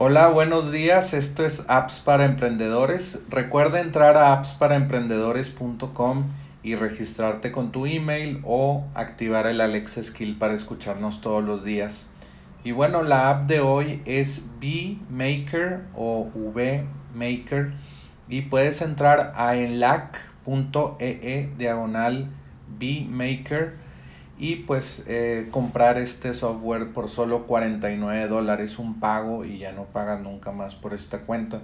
Hola, buenos días. Esto es Apps para Emprendedores. Recuerda entrar a appsparaemprendedores.com y registrarte con tu email o activar el Alexa Skill para escucharnos todos los días. Y bueno, la app de hoy es VMaker o VMaker y puedes entrar a enlac.ee diagonal VMaker y pues eh, comprar este software por solo 49 dólares un pago y ya no pagas nunca más por esta cuenta.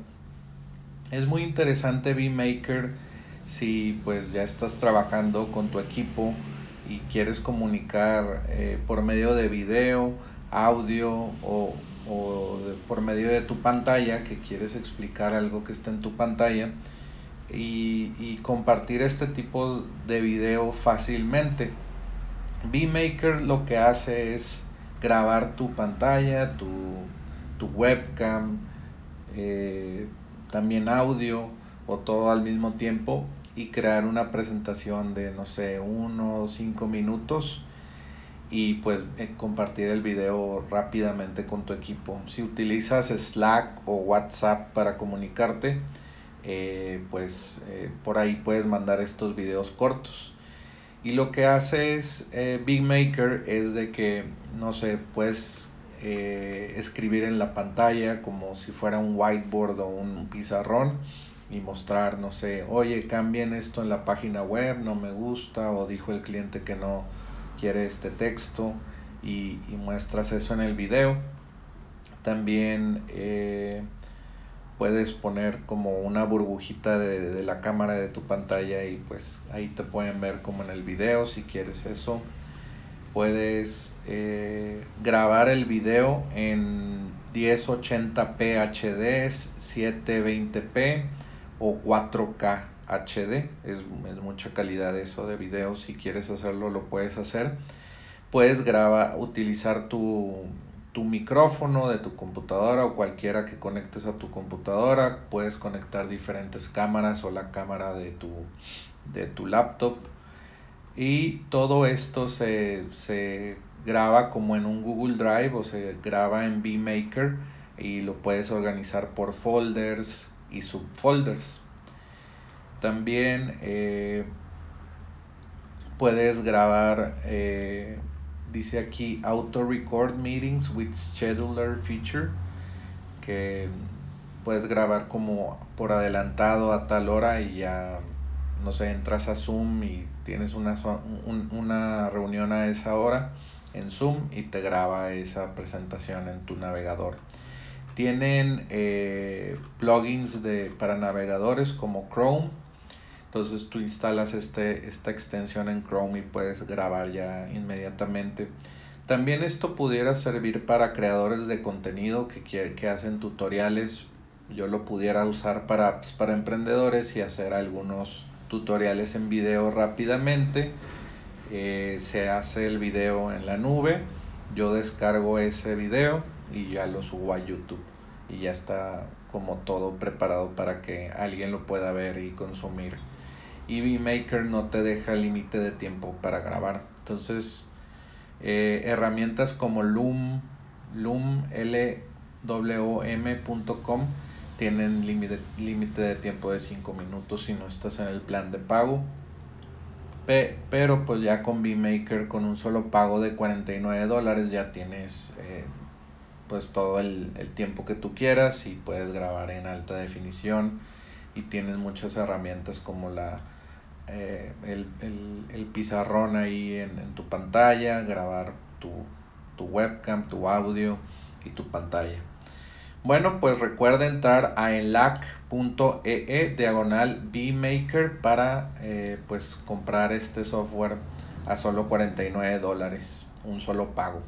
Es muy interesante VMaker si pues ya estás trabajando con tu equipo y quieres comunicar eh, por medio de video audio o, o por medio de tu pantalla que quieres explicar algo que está en tu pantalla y, y compartir este tipo de video fácilmente VMaker lo que hace es grabar tu pantalla, tu, webcam, eh, también audio o todo al mismo tiempo y crear una presentación de no sé, uno o cinco minutos y pues eh, compartir el video rápidamente con tu equipo. Si utilizas Slack o WhatsApp para comunicarte, eh, pues por ahí puedes mandar estos videos cortos. Y lo que hace es eh, Big Maker es de que, no sé, puedes eh, escribir en la pantalla como si fuera un whiteboard o un pizarrón y mostrar, no sé, oye, cambien esto en la página web, no me gusta, o dijo el cliente que no quiere este texto y, muestras eso en el video. También eh, puedes poner como una burbujita de, la cámara de tu pantalla y pues ahí te pueden ver como en el video si quieres eso. Puedes eh, grabar el video en 1080p HD 720p o 4K HD es, es mucha calidad eso de video si quieres hacerlo lo puedes hacer. Puedes grabar utilizar tu tu micrófono de tu computadora o cualquiera que conectes a tu computadora. Puedes conectar diferentes cámaras o la cámara de tu, de tu laptop. Y todo esto se, se graba como en un Google Drive o se graba en VMaker y lo puedes organizar por folders y subfolders. También eh, puedes grabar eh, dice aquí Auto Record Meetings with Scheduler Feature, que puedes grabar como por adelantado a tal hora y ya, no sé, entras a Zoom y tienes una, una reunión a esa hora en Zoom y te graba esa presentación en tu navegador. Tienen eh, plugins de, para navegadores como Chrome, entonces tú instalas este, esta extensión en Chrome y puedes grabar ya inmediatamente. También esto pudiera servir para creadores de contenido que, que hacen tutoriales. Yo lo pudiera usar para, para emprendedores y hacer algunos tutoriales en video rápidamente. Eh, se hace el video en la nube. Yo descargo ese video y ya lo subo a YouTube. Y ya está como todo preparado para que alguien lo pueda ver y consumir y Maker no te deja límite de tiempo para grabar. Entonces, eh, herramientas como Loom, Loom, lwm.com tienen límite de tiempo de 5 minutos si no estás en el plan de pago. pero pues ya con VMaker con un solo pago de 49 dólares ya tienes eh, pues todo el, el tiempo que tú quieras y puedes grabar en alta definición y tienes muchas herramientas como la eh, el, pizarrón ahí en, tu pantalla, grabar tu, tu, webcam, tu audio y tu pantalla. Bueno, pues recuerda entrar a enlac.ee e diagonal bmaker para eh, pues comprar este software a solo 49 dólares, un solo pago.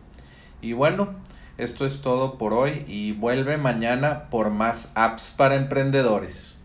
Y bueno, esto es todo por hoy y vuelve mañana por más apps para emprendedores.